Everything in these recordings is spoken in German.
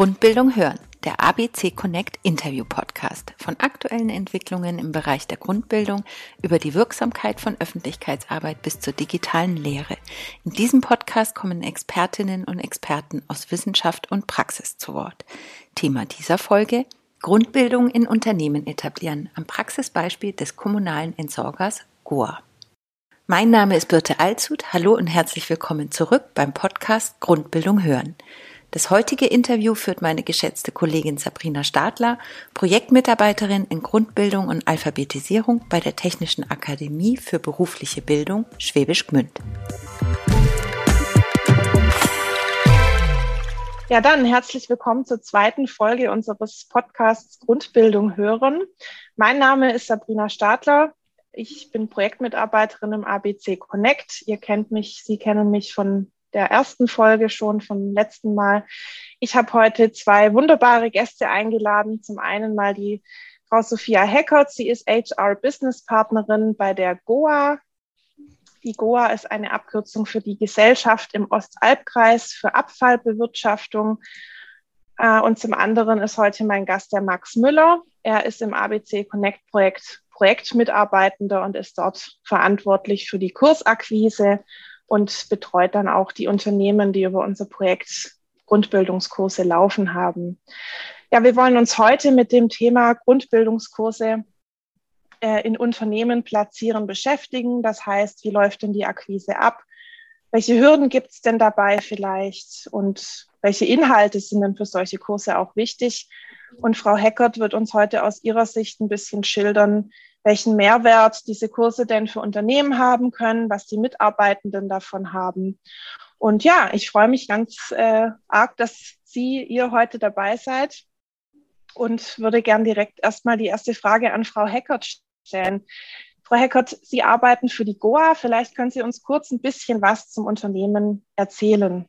Grundbildung hören, der ABC Connect Interview Podcast von aktuellen Entwicklungen im Bereich der Grundbildung über die Wirksamkeit von Öffentlichkeitsarbeit bis zur digitalen Lehre. In diesem Podcast kommen Expertinnen und Experten aus Wissenschaft und Praxis zu Wort. Thema dieser Folge Grundbildung in Unternehmen etablieren am Praxisbeispiel des kommunalen Entsorgers Goa. Mein Name ist Birte Alzut. Hallo und herzlich willkommen zurück beim Podcast Grundbildung hören. Das heutige Interview führt meine geschätzte Kollegin Sabrina Stadler, Projektmitarbeiterin in Grundbildung und Alphabetisierung bei der Technischen Akademie für berufliche Bildung Schwäbisch Gmünd. Ja, dann herzlich willkommen zur zweiten Folge unseres Podcasts Grundbildung hören. Mein Name ist Sabrina Stadler. Ich bin Projektmitarbeiterin im ABC Connect. Ihr kennt mich, Sie kennen mich von der ersten Folge schon vom letzten Mal. Ich habe heute zwei wunderbare Gäste eingeladen. Zum einen mal die Frau Sophia Heckert. Sie ist HR Business Partnerin bei der GOA. Die GOA ist eine Abkürzung für die Gesellschaft im Ostalbkreis für Abfallbewirtschaftung. Äh, und zum anderen ist heute mein Gast der Max Müller. Er ist im ABC Connect Projekt Projektmitarbeitender und ist dort verantwortlich für die Kursakquise und betreut dann auch die Unternehmen, die über unser Projekt Grundbildungskurse laufen haben. Ja, wir wollen uns heute mit dem Thema Grundbildungskurse äh, in Unternehmen platzieren beschäftigen. Das heißt, wie läuft denn die Akquise ab? Welche Hürden gibt es denn dabei vielleicht? Und welche Inhalte sind denn für solche Kurse auch wichtig? Und Frau Heckert wird uns heute aus ihrer Sicht ein bisschen schildern, welchen Mehrwert diese Kurse denn für Unternehmen haben können, was die Mitarbeitenden davon haben. Und ja, ich freue mich ganz äh, arg, dass Sie, ihr heute dabei seid und würde gern direkt erstmal die erste Frage an Frau Heckert stellen. Frau Heckert, Sie arbeiten für die GOA. Vielleicht können Sie uns kurz ein bisschen was zum Unternehmen erzählen.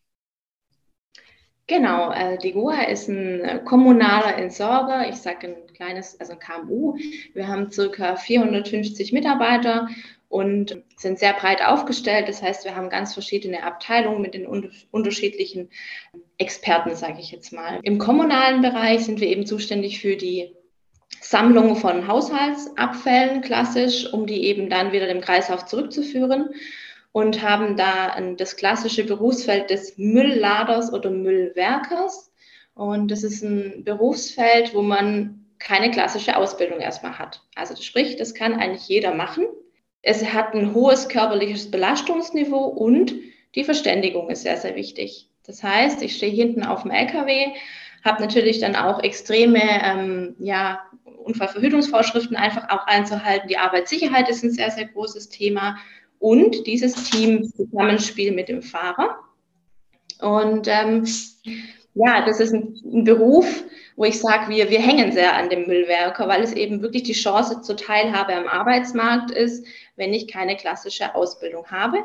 Genau, äh, die GOA ist ein kommunaler Entsorger, ich sage ein kleines, also ein KMU. Wir haben circa 450 Mitarbeiter und sind sehr breit aufgestellt. Das heißt, wir haben ganz verschiedene Abteilungen mit den unterschiedlichen Experten, sage ich jetzt mal. Im kommunalen Bereich sind wir eben zuständig für die Sammlung von Haushaltsabfällen klassisch, um die eben dann wieder dem Kreislauf zurückzuführen und haben da das klassische Berufsfeld des Müllladers oder Müllwerkers. Und das ist ein Berufsfeld, wo man keine klassische Ausbildung erstmal hat. Also sprich, das kann eigentlich jeder machen. Es hat ein hohes körperliches Belastungsniveau und die Verständigung ist sehr, sehr wichtig. Das heißt, ich stehe hinten auf dem LKW, habe natürlich dann auch extreme ähm, ja, Unfallverhütungsvorschriften einfach auch einzuhalten. Die Arbeitssicherheit ist ein sehr, sehr großes Thema und dieses Team Zusammenspiel mit dem Fahrer. Und ähm, ja, das ist ein, ein Beruf, wo ich sage, wir, wir hängen sehr an dem Müllwerker, weil es eben wirklich die Chance zur Teilhabe am Arbeitsmarkt ist, wenn ich keine klassische Ausbildung habe,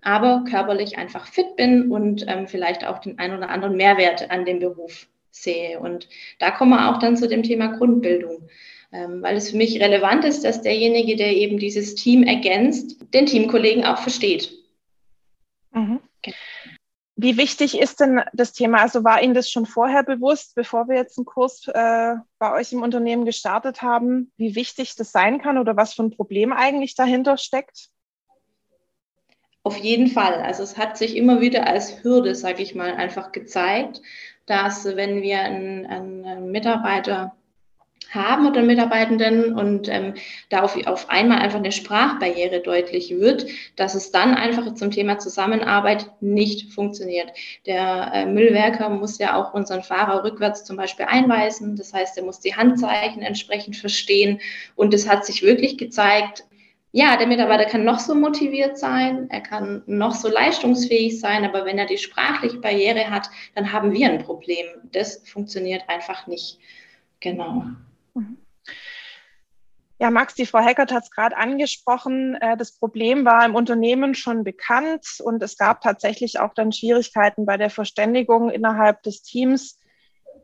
aber körperlich einfach fit bin und ähm, vielleicht auch den ein oder anderen Mehrwert an dem Beruf sehe. Und da kommen wir auch dann zu dem Thema Grundbildung ähm, weil es für mich relevant ist, dass derjenige, der eben dieses Team ergänzt, den Teamkollegen auch versteht. Mhm. Wie wichtig ist denn das Thema? Also war Ihnen das schon vorher bewusst, bevor wir jetzt einen Kurs äh, bei euch im Unternehmen gestartet haben, wie wichtig das sein kann oder was für ein Problem eigentlich dahinter steckt? Auf jeden Fall. Also es hat sich immer wieder als Hürde, sage ich mal, einfach gezeigt, dass wenn wir einen, einen Mitarbeiter haben oder Mitarbeitenden und ähm, da auf, auf einmal einfach eine Sprachbarriere deutlich wird, dass es dann einfach zum Thema Zusammenarbeit nicht funktioniert. Der äh, Müllwerker muss ja auch unseren Fahrer rückwärts zum Beispiel einweisen. Das heißt, er muss die Handzeichen entsprechend verstehen. Und es hat sich wirklich gezeigt, ja, der Mitarbeiter kann noch so motiviert sein, er kann noch so leistungsfähig sein, aber wenn er die sprachliche Barriere hat, dann haben wir ein Problem. Das funktioniert einfach nicht. Genau. Ja, Max, die Frau Heckert hat es gerade angesprochen. Äh, das Problem war im Unternehmen schon bekannt und es gab tatsächlich auch dann Schwierigkeiten bei der Verständigung innerhalb des Teams.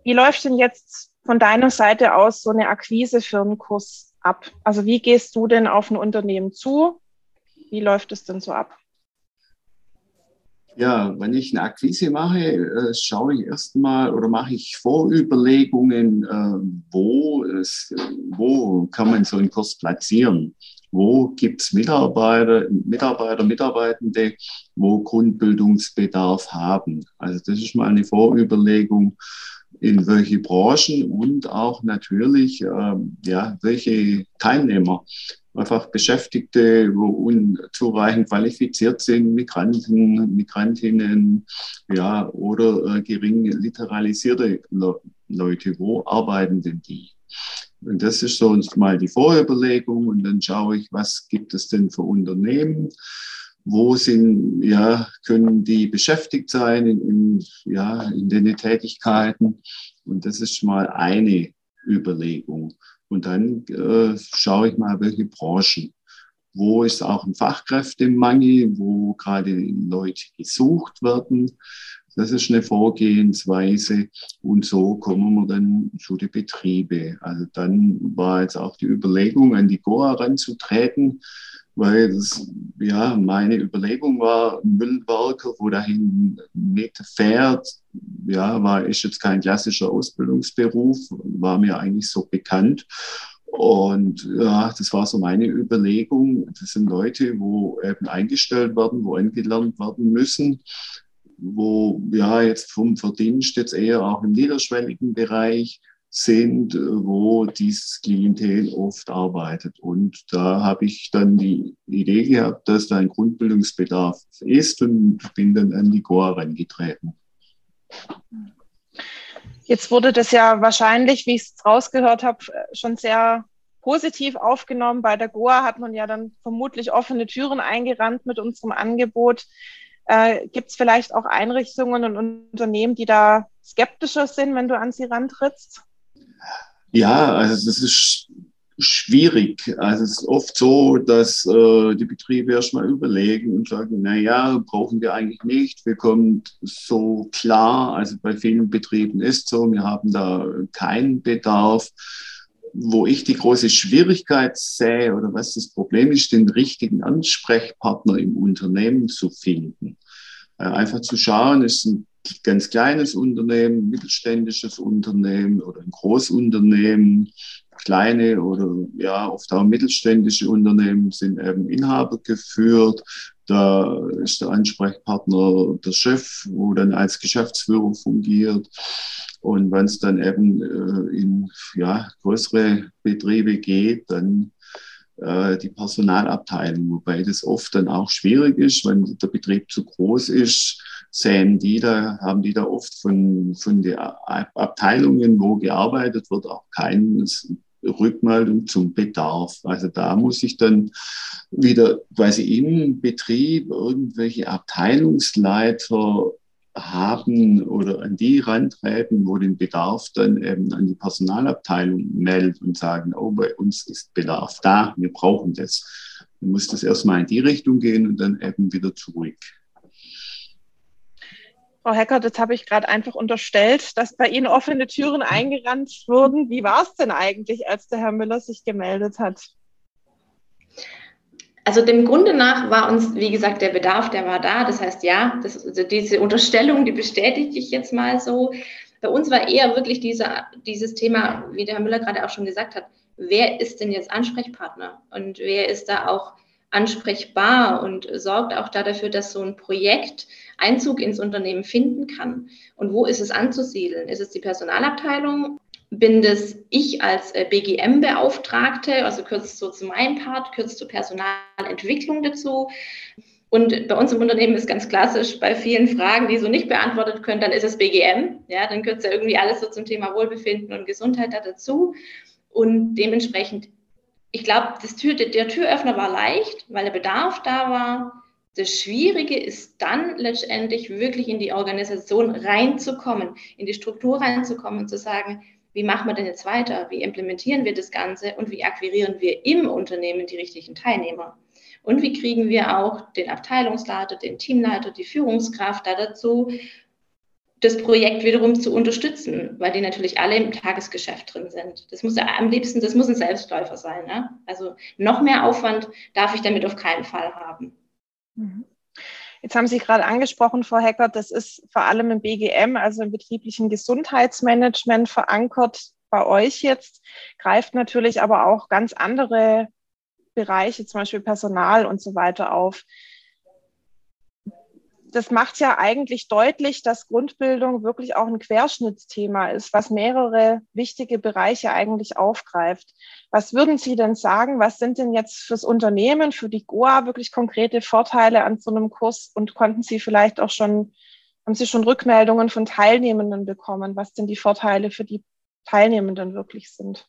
Wie läuft denn jetzt von deiner Seite aus so eine Akquise für einen Kurs ab? Also wie gehst du denn auf ein Unternehmen zu? Wie läuft es denn so ab? Ja, wenn ich eine Akquise mache, äh, schaue ich erstmal oder mache ich Vorüberlegungen, äh, wo, es, wo kann man so einen Kurs platzieren. Wo gibt es Mitarbeiter, Mitarbeiter, Mitarbeitende, wo Grundbildungsbedarf haben. Also das ist mal eine Vorüberlegung, in welche Branchen und auch natürlich, ähm, ja, welche Teilnehmer einfach Beschäftigte, wo unzureichend qualifiziert sind, Migranten, Migrantinnen, ja, oder äh, gering literalisierte Le Leute, wo arbeiten denn die? Und das ist so mal die Vorüberlegung und dann schaue ich, was gibt es denn für Unternehmen? Wo sind, ja, können die beschäftigt sein in, in, ja, in den Tätigkeiten? Und das ist mal eine Überlegung. Und dann äh, schaue ich mal, welche Branchen. Wo ist auch ein Fachkräftemangel, wo gerade Leute gesucht werden. Das ist eine Vorgehensweise. Und so kommen wir dann zu den Betriebe. Also dann war jetzt auch die Überlegung, an die Goa ranzutreten, weil das, ja, meine Überlegung war, Müllwerker, wo dahin mit fährt, ja, war, ist jetzt kein klassischer Ausbildungsberuf, war mir eigentlich so bekannt. Und ja, das war so meine Überlegung. Das sind Leute, wo eben eingestellt werden, wo angelernt werden müssen, wo ja jetzt vom Verdienst jetzt eher auch im niederschwelligen Bereich sind, wo dieses Klientel oft arbeitet. Und da habe ich dann die Idee gehabt, dass da ein Grundbildungsbedarf ist und bin dann an die Goa herangetreten. Jetzt wurde das ja wahrscheinlich, wie ich es rausgehört habe, schon sehr positiv aufgenommen. Bei der Goa hat man ja dann vermutlich offene Türen eingerannt mit unserem Angebot. Äh, Gibt es vielleicht auch Einrichtungen und Unternehmen, die da skeptischer sind, wenn du an sie rantrittst? Ja, also das ist schwierig. Also es ist oft so, dass äh, die Betriebe erstmal überlegen und sagen, na ja, brauchen wir eigentlich nicht. Wir kommen so klar. Also bei vielen Betrieben ist so, wir haben da keinen Bedarf. Wo ich die große Schwierigkeit sehe oder was das Problem ist, den richtigen Ansprechpartner im Unternehmen zu finden. Äh, einfach zu schauen, ist ein ganz kleines Unternehmen, mittelständisches Unternehmen oder ein Großunternehmen, kleine oder ja oft auch mittelständische Unternehmen sind eben Inhaber geführt. Da ist der Ansprechpartner der Chef, wo dann als Geschäftsführer fungiert. Und wenn es dann eben äh, in ja, größere Betriebe geht, dann äh, die Personalabteilung, wobei das oft dann auch schwierig ist, wenn der Betrieb zu groß ist, sehen die da, haben die da oft von, von den Abteilungen, wo gearbeitet wird, auch keine Rückmeldung zum Bedarf. Also da muss ich dann wieder quasi im Betrieb irgendwelche Abteilungsleiter haben oder an die rantreten, wo den Bedarf dann eben an die Personalabteilung meldet und sagen, oh, bei uns ist Bedarf da, wir brauchen das. Dann muss das erstmal in die Richtung gehen und dann eben wieder zurück. Frau Heckert, jetzt habe ich gerade einfach unterstellt, dass bei Ihnen offene Türen eingerannt wurden. Wie war es denn eigentlich, als der Herr Müller sich gemeldet hat? Also dem Grunde nach war uns, wie gesagt, der Bedarf, der war da. Das heißt, ja, das, also diese Unterstellung, die bestätige ich jetzt mal so. Bei uns war eher wirklich dieser, dieses Thema, wie der Herr Müller gerade auch schon gesagt hat, wer ist denn jetzt Ansprechpartner und wer ist da auch ansprechbar und sorgt auch da dafür, dass so ein Projekt Einzug ins Unternehmen finden kann. Und wo ist es anzusiedeln? Ist es die Personalabteilung? Bin das ich als äh, BGM-Beauftragte, also kürzt so zu meinem Part, kürzt zur Personalentwicklung dazu? Und bei uns im Unternehmen ist ganz klassisch, bei vielen Fragen, die so nicht beantwortet können, dann ist es BGM. Ja, dann kürzt ja irgendwie alles so zum Thema Wohlbefinden und Gesundheit da dazu. Und dementsprechend ich glaube, Tür, der Türöffner war leicht, weil der Bedarf da war. Das Schwierige ist dann letztendlich wirklich in die Organisation reinzukommen, in die Struktur reinzukommen und zu sagen, wie machen wir denn jetzt weiter? Wie implementieren wir das Ganze und wie akquirieren wir im Unternehmen die richtigen Teilnehmer? Und wie kriegen wir auch den Abteilungsleiter, den Teamleiter, die Führungskraft da dazu, das Projekt wiederum zu unterstützen, weil die natürlich alle im Tagesgeschäft drin sind. Das muss ja am liebsten, das muss ein Selbstläufer sein. Ne? Also noch mehr Aufwand darf ich damit auf keinen Fall haben. Mhm. Jetzt haben Sie gerade angesprochen, Frau Heckert, das ist vor allem im BGM, also im betrieblichen Gesundheitsmanagement verankert bei euch jetzt, greift natürlich aber auch ganz andere Bereiche, zum Beispiel Personal und so weiter auf das macht ja eigentlich deutlich, dass Grundbildung wirklich auch ein Querschnittsthema ist, was mehrere wichtige Bereiche eigentlich aufgreift. Was würden Sie denn sagen? Was sind denn jetzt fürs Unternehmen, für die GOA wirklich konkrete Vorteile an so einem Kurs? Und konnten Sie vielleicht auch schon, haben Sie schon Rückmeldungen von Teilnehmenden bekommen, was denn die Vorteile für die Teilnehmenden wirklich sind?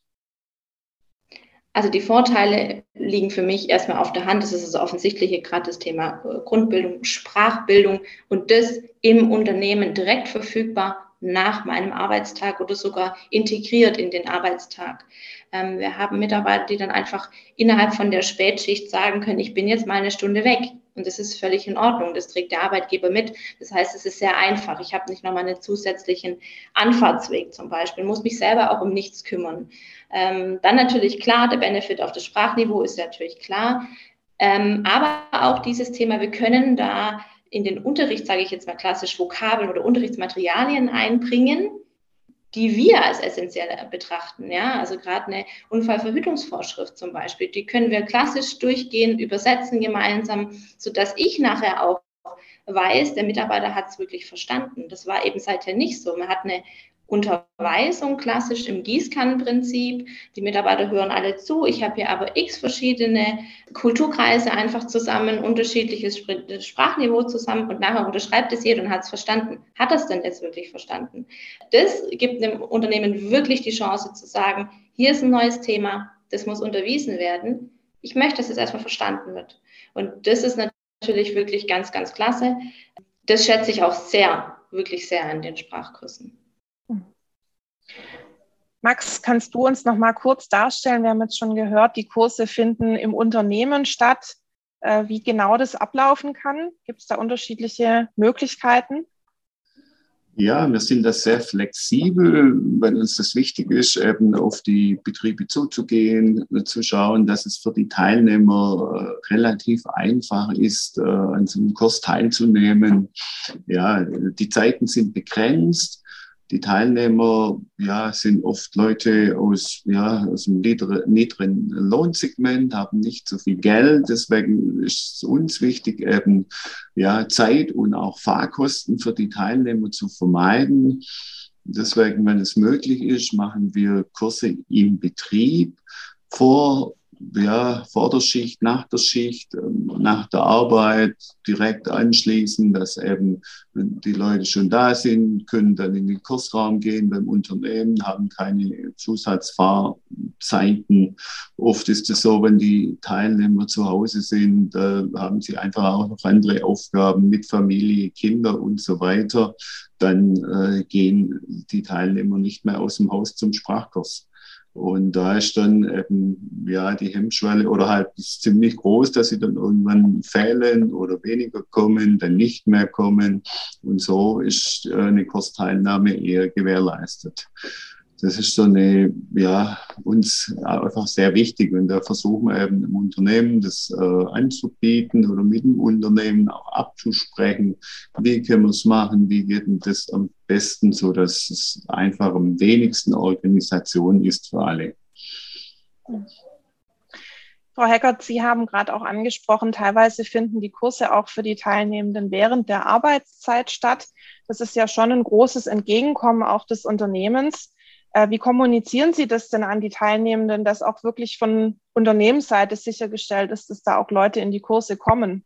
Also die Vorteile liegen für mich erstmal auf der Hand. Das ist das Offensichtliche, gerade das Thema äh, Grundbildung, Sprachbildung und das im Unternehmen direkt verfügbar nach meinem Arbeitstag oder sogar integriert in den Arbeitstag. Ähm, wir haben Mitarbeiter, die dann einfach innerhalb von der Spätschicht sagen können, ich bin jetzt mal eine Stunde weg. Und das ist völlig in Ordnung. Das trägt der Arbeitgeber mit. Das heißt, es ist sehr einfach. Ich habe nicht nochmal einen zusätzlichen Anfahrtsweg zum Beispiel, muss mich selber auch um nichts kümmern. Ähm, dann natürlich klar, der Benefit auf das Sprachniveau ist natürlich klar. Ähm, aber auch dieses Thema, wir können da in den Unterricht, sage ich jetzt mal klassisch, Vokabeln oder Unterrichtsmaterialien einbringen, die wir als essentiell betrachten. Ja, also gerade eine Unfallverhütungsvorschrift zum Beispiel, die können wir klassisch durchgehen, übersetzen gemeinsam, sodass ich nachher auch weiß, der Mitarbeiter hat es wirklich verstanden. Das war eben seither nicht so. Man hat eine Unterweisung klassisch im Gießkannenprinzip. Die Mitarbeiter hören alle zu. Ich habe hier aber x verschiedene Kulturkreise einfach zusammen, unterschiedliches Sprachniveau zusammen und nachher unterschreibt es jeder und hat es verstanden. Hat das denn jetzt wirklich verstanden? Das gibt dem Unternehmen wirklich die Chance zu sagen, hier ist ein neues Thema, das muss unterwiesen werden. Ich möchte, dass es erstmal verstanden wird. Und das ist natürlich wirklich ganz, ganz klasse. Das schätze ich auch sehr, wirklich sehr an den Sprachkursen. Max, kannst du uns noch mal kurz darstellen? Wir haben jetzt schon gehört, die Kurse finden im Unternehmen statt. Äh, wie genau das ablaufen kann? Gibt es da unterschiedliche Möglichkeiten? Ja, wir sind da sehr flexibel, weil uns das wichtig ist, eben auf die Betriebe zuzugehen, zu schauen, dass es für die Teilnehmer äh, relativ einfach ist, äh, an so einem Kurs teilzunehmen. Ja, die Zeiten sind begrenzt. Die Teilnehmer ja, sind oft Leute aus, ja, aus dem niedrigen Lohnsegment, haben nicht so viel Geld. Deswegen ist es uns wichtig, eben ja, Zeit und auch Fahrkosten für die Teilnehmer zu vermeiden. Deswegen, wenn es möglich ist, machen wir Kurse im Betrieb vor ja, vor der Schicht, nach der Schicht, ähm, nach der Arbeit direkt anschließen, dass eben die Leute schon da sind, können dann in den Kursraum gehen beim Unternehmen, haben keine Zusatzfahrzeiten. Oft ist es so, wenn die Teilnehmer zu Hause sind, haben sie einfach auch noch andere Aufgaben mit Familie, Kinder und so weiter. Dann äh, gehen die Teilnehmer nicht mehr aus dem Haus zum Sprachkurs. Und da ist dann eben, ja, die Hemmschwelle oder halt ziemlich groß, dass sie dann irgendwann fehlen oder weniger kommen, dann nicht mehr kommen. Und so ist äh, eine Kursteilnahme eher gewährleistet das ist so eine, ja, uns einfach sehr wichtig. Und da versuchen wir eben im Unternehmen das äh, anzubieten oder mit dem Unternehmen auch abzusprechen. Wie können wir es machen? Wie geht denn das am besten, so dass es einfach am wenigsten Organisation ist für alle? Frau Heckert, Sie haben gerade auch angesprochen, teilweise finden die Kurse auch für die Teilnehmenden während der Arbeitszeit statt. Das ist ja schon ein großes Entgegenkommen auch des Unternehmens. Äh, wie kommunizieren Sie das denn an die Teilnehmenden, dass auch wirklich von Unternehmensseite sichergestellt ist, dass da auch Leute in die Kurse kommen?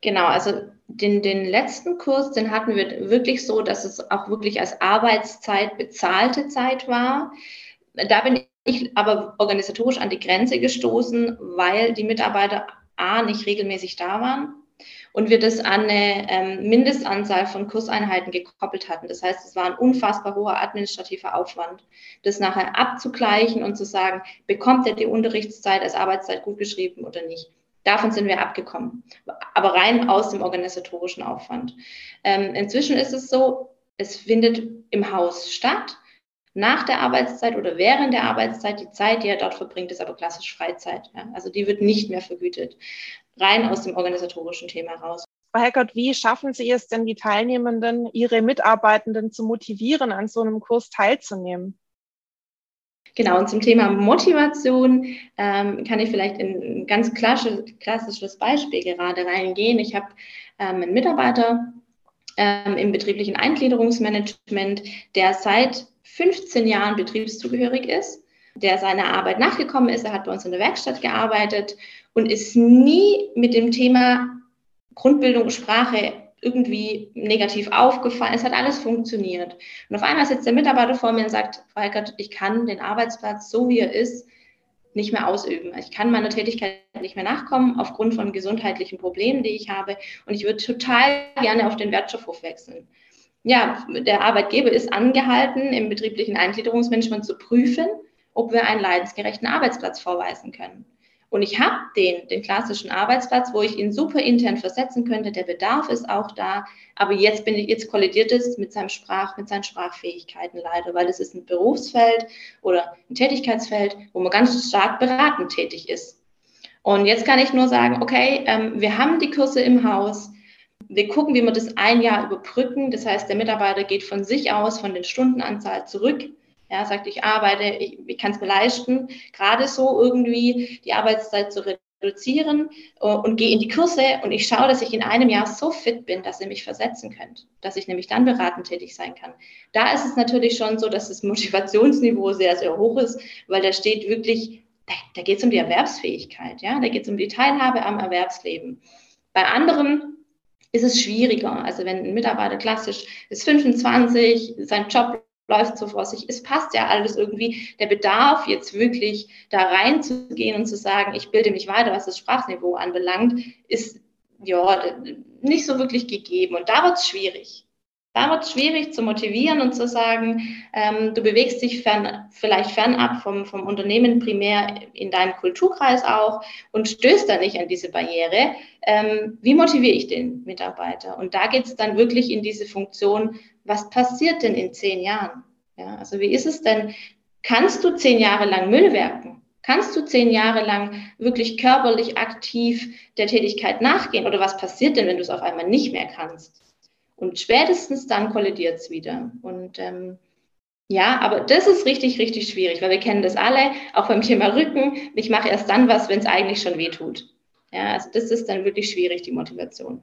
Genau, also den, den letzten Kurs, den hatten wir wirklich so, dass es auch wirklich als Arbeitszeit bezahlte Zeit war. Da bin ich aber organisatorisch an die Grenze gestoßen, weil die Mitarbeiter A nicht regelmäßig da waren und wir das an eine ähm, Mindestanzahl von Kurseinheiten gekoppelt hatten. Das heißt, es war ein unfassbar hoher administrativer Aufwand, das nachher abzugleichen und zu sagen, bekommt er die Unterrichtszeit als Arbeitszeit gut geschrieben oder nicht. Davon sind wir abgekommen, aber rein aus dem organisatorischen Aufwand. Ähm, inzwischen ist es so, es findet im Haus statt, nach der Arbeitszeit oder während der Arbeitszeit. Die Zeit, die er dort verbringt, ist aber klassisch Freizeit. Ja? Also die wird nicht mehr vergütet, rein aus dem organisatorischen Thema raus. Frau Heckert, wie schaffen Sie es denn, die Teilnehmenden, Ihre Mitarbeitenden zu motivieren, an so einem Kurs teilzunehmen? Genau, und zum Thema Motivation ähm, kann ich vielleicht in ein ganz klassisches Beispiel gerade reingehen. Ich habe ähm, einen Mitarbeiter ähm, im betrieblichen Eingliederungsmanagement, der seit 15 Jahren betriebszugehörig ist, der seiner Arbeit nachgekommen ist. Er hat bei uns in der Werkstatt gearbeitet und ist nie mit dem Thema Grundbildung, Sprache irgendwie negativ aufgefallen. Es hat alles funktioniert. Und auf einmal sitzt der Mitarbeiter vor mir und sagt, Falkert, ich kann den Arbeitsplatz so wie er ist nicht mehr ausüben. Ich kann meiner Tätigkeit nicht mehr nachkommen aufgrund von gesundheitlichen Problemen, die ich habe. Und ich würde total gerne auf den Wertstoffhof wechseln. Ja, der Arbeitgeber ist angehalten, im betrieblichen Eingliederungsmanagement zu prüfen, ob wir einen leidensgerechten Arbeitsplatz vorweisen können. Und ich habe den, den klassischen Arbeitsplatz, wo ich ihn super intern versetzen könnte. Der Bedarf ist auch da. Aber jetzt bin ich, jetzt kollidiert es mit seinem Sprach, mit seinen Sprachfähigkeiten leider, weil es ist ein Berufsfeld oder ein Tätigkeitsfeld, wo man ganz stark beratend tätig ist. Und jetzt kann ich nur sagen, okay, ähm, wir haben die Kurse im Haus. Wir gucken, wie wir das ein Jahr überbrücken. Das heißt, der Mitarbeiter geht von sich aus, von den Stundenanzahl zurück ja, sagt, ich arbeite, ich, ich kann es mir leisten, gerade so irgendwie die Arbeitszeit zu reduzieren uh, und gehe in die Kurse und ich schaue, dass ich in einem Jahr so fit bin, dass ihr mich versetzen könnt, dass ich nämlich dann beratend tätig sein kann. Da ist es natürlich schon so, dass das Motivationsniveau sehr, sehr hoch ist, weil da steht wirklich, da, da geht es um die Erwerbsfähigkeit, ja, da geht es um die Teilhabe am Erwerbsleben. Bei anderen ist es schwieriger. Also wenn ein Mitarbeiter klassisch ist 25, sein Job läuft so vor sich. Es passt ja alles irgendwie. Der Bedarf, jetzt wirklich da reinzugehen und zu sagen, ich bilde mich weiter, was das Sprachniveau anbelangt, ist ja nicht so wirklich gegeben. Und da wird es schwierig. Da wird es schwierig zu motivieren und zu sagen, ähm, du bewegst dich fern, vielleicht fernab vom, vom Unternehmen primär in deinem Kulturkreis auch und stößt da nicht an diese Barriere. Ähm, wie motiviere ich den Mitarbeiter? Und da geht es dann wirklich in diese Funktion, was passiert denn in zehn Jahren? Ja, also wie ist es denn? Kannst du zehn Jahre lang Müll werken? Kannst du zehn Jahre lang wirklich körperlich aktiv der Tätigkeit nachgehen? Oder was passiert denn, wenn du es auf einmal nicht mehr kannst? Und spätestens dann kollidiert es wieder. Und ähm, ja, aber das ist richtig, richtig schwierig, weil wir kennen das alle, auch beim Thema Rücken. Ich mache erst dann was, wenn es eigentlich schon weh tut. Ja, also das ist dann wirklich schwierig, die Motivation.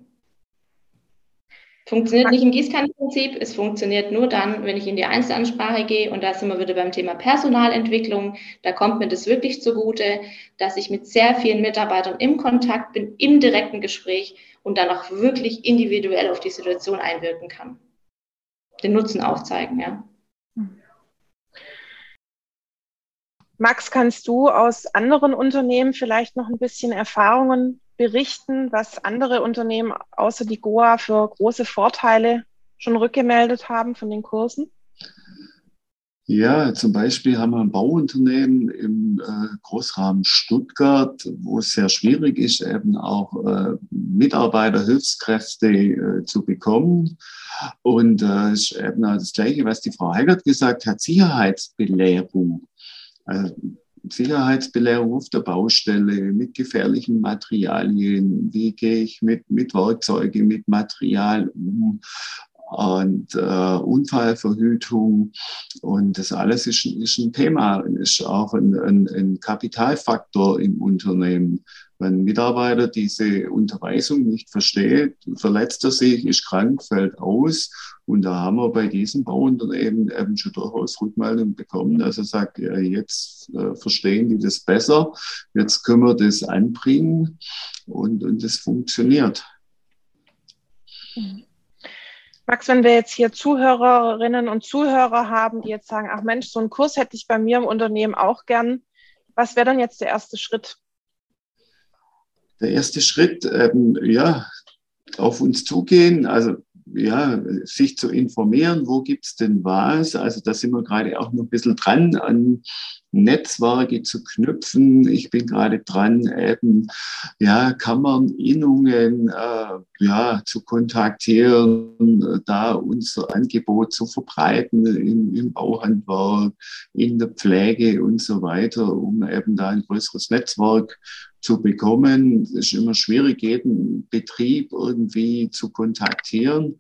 Funktioniert nicht im Gießkannenprinzip, es funktioniert nur dann, wenn ich in die Einzelansprache gehe und da sind wir wieder beim Thema Personalentwicklung. Da kommt mir das wirklich zugute, dass ich mit sehr vielen Mitarbeitern im Kontakt bin, im direkten Gespräch und dann auch wirklich individuell auf die Situation einwirken kann. Den Nutzen aufzeigen, ja. Max, kannst du aus anderen Unternehmen vielleicht noch ein bisschen Erfahrungen berichten, was andere Unternehmen außer die Goa für große Vorteile schon rückgemeldet haben von den Kursen? Ja, zum Beispiel haben wir ein Bauunternehmen im äh, Großraum Stuttgart, wo es sehr schwierig ist, eben auch äh, Mitarbeiter, Hilfskräfte äh, zu bekommen. Und äh, ist eben das Gleiche, was die Frau Heigert gesagt hat, Sicherheitsbelehrung. Also, Sicherheitsbelehrung auf der Baustelle mit gefährlichen Materialien. Wie gehe ich mit, mit Werkzeugen, mit Material um? Und äh, Unfallverhütung. Und das alles ist, ist ein Thema, ist auch ein, ein, ein Kapitalfaktor im Unternehmen. Wenn ein Mitarbeiter diese Unterweisung nicht versteht, verletzt er sich, ist krank, fällt aus. Und da haben wir bei diesem Bauunternehmen eben schon durchaus Rückmeldung bekommen, dass er sagt, jetzt äh, verstehen die das besser, jetzt können wir das anbringen und, und das funktioniert. Max, wenn wir jetzt hier Zuhörerinnen und Zuhörer haben, die jetzt sagen, ach Mensch, so einen Kurs hätte ich bei mir im Unternehmen auch gern, was wäre dann jetzt der erste Schritt? der erste Schritt, ähm, ja, auf uns zugehen. Also ja, sich zu informieren, wo gibt's denn was. Also da sind wir gerade auch noch ein bisschen dran, an Netzwerke zu knüpfen. Ich bin gerade dran, eben ja, Kammern, Innungen äh, ja, zu kontaktieren, da unser Angebot zu verbreiten im, im Bauhandwerk, in der Pflege und so weiter, um eben da ein größeres Netzwerk zu bekommen. Es ist immer schwierig, jeden Betrieb irgendwie zu kontaktieren.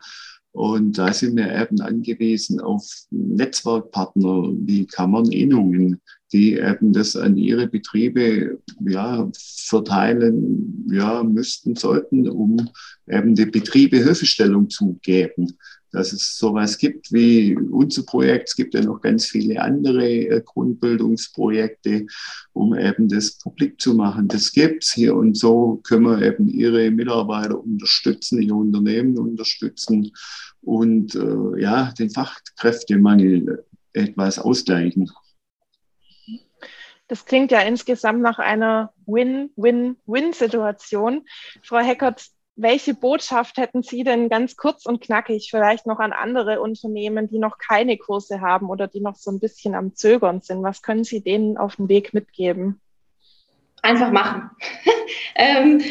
Und da sind wir eben angewiesen auf Netzwerkpartner wie Kammern Innungen, die eben das an ihre Betriebe ja, verteilen ja, müssten, sollten, um eben die Betriebe Hilfestellung zu geben dass es sowas gibt wie unser Projekt. Es gibt ja noch ganz viele andere äh, Grundbildungsprojekte, um eben das publik zu machen. Das gibt's hier und so können wir eben ihre Mitarbeiter unterstützen, ihre Unternehmen unterstützen und äh, ja, den Fachkräftemangel etwas ausgleichen. Das klingt ja insgesamt nach einer Win-Win-Win-Situation. Frau Heckert, welche Botschaft hätten Sie denn ganz kurz und knackig vielleicht noch an andere Unternehmen, die noch keine Kurse haben oder die noch so ein bisschen am Zögern sind? Was können Sie denen auf den Weg mitgeben? Einfach machen. ähm,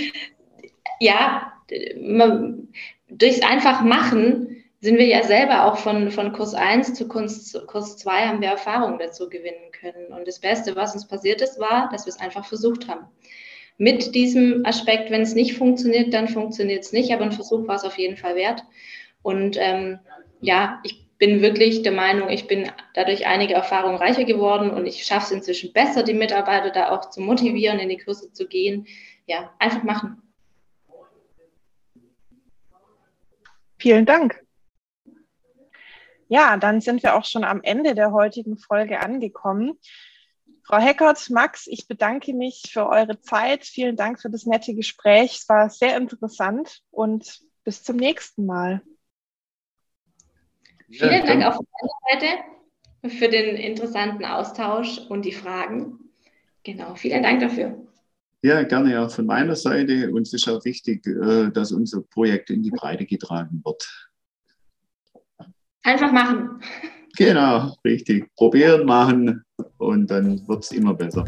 ja, man, durchs einfach machen sind wir ja selber auch von, von Kurs 1 zu Kurs, Kurs 2 haben wir Erfahrungen dazu gewinnen können. Und das Beste, was uns passiert ist, war, dass wir es einfach versucht haben mit diesem Aspekt, wenn es nicht funktioniert, dann funktioniert es nicht, aber ein Versuch war es auf jeden Fall wert. Und ähm, ja, ich bin wirklich der Meinung, ich bin dadurch einige Erfahrungen reicher geworden und ich schaffe es inzwischen besser, die Mitarbeiter da auch zu motivieren, in die Kurse zu gehen. Ja, einfach machen. Vielen Dank. Ja, dann sind wir auch schon am Ende der heutigen Folge angekommen. Frau Heckert, Max, ich bedanke mich für eure Zeit. Vielen Dank für das nette Gespräch. Es war sehr interessant und bis zum nächsten Mal. Vielen Dank auf meiner Seite für den interessanten Austausch und die Fragen. Genau, vielen Dank dafür. Ja, gerne auch von meiner Seite. Uns ist auch wichtig, äh, dass unser Projekt in die Breite getragen wird. Einfach machen. Genau, richtig. Probieren, machen und dann wird es immer besser.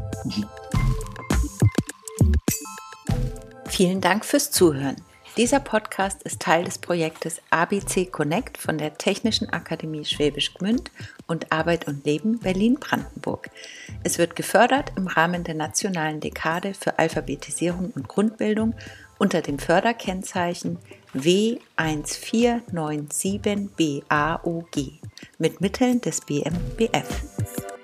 Vielen Dank fürs Zuhören. Dieser Podcast ist Teil des Projektes ABC Connect von der Technischen Akademie Schwäbisch Gmünd und Arbeit und Leben Berlin-Brandenburg. Es wird gefördert im Rahmen der nationalen Dekade für Alphabetisierung und Grundbildung unter dem Förderkennzeichen W1497BAOG mit Mitteln des BMBF.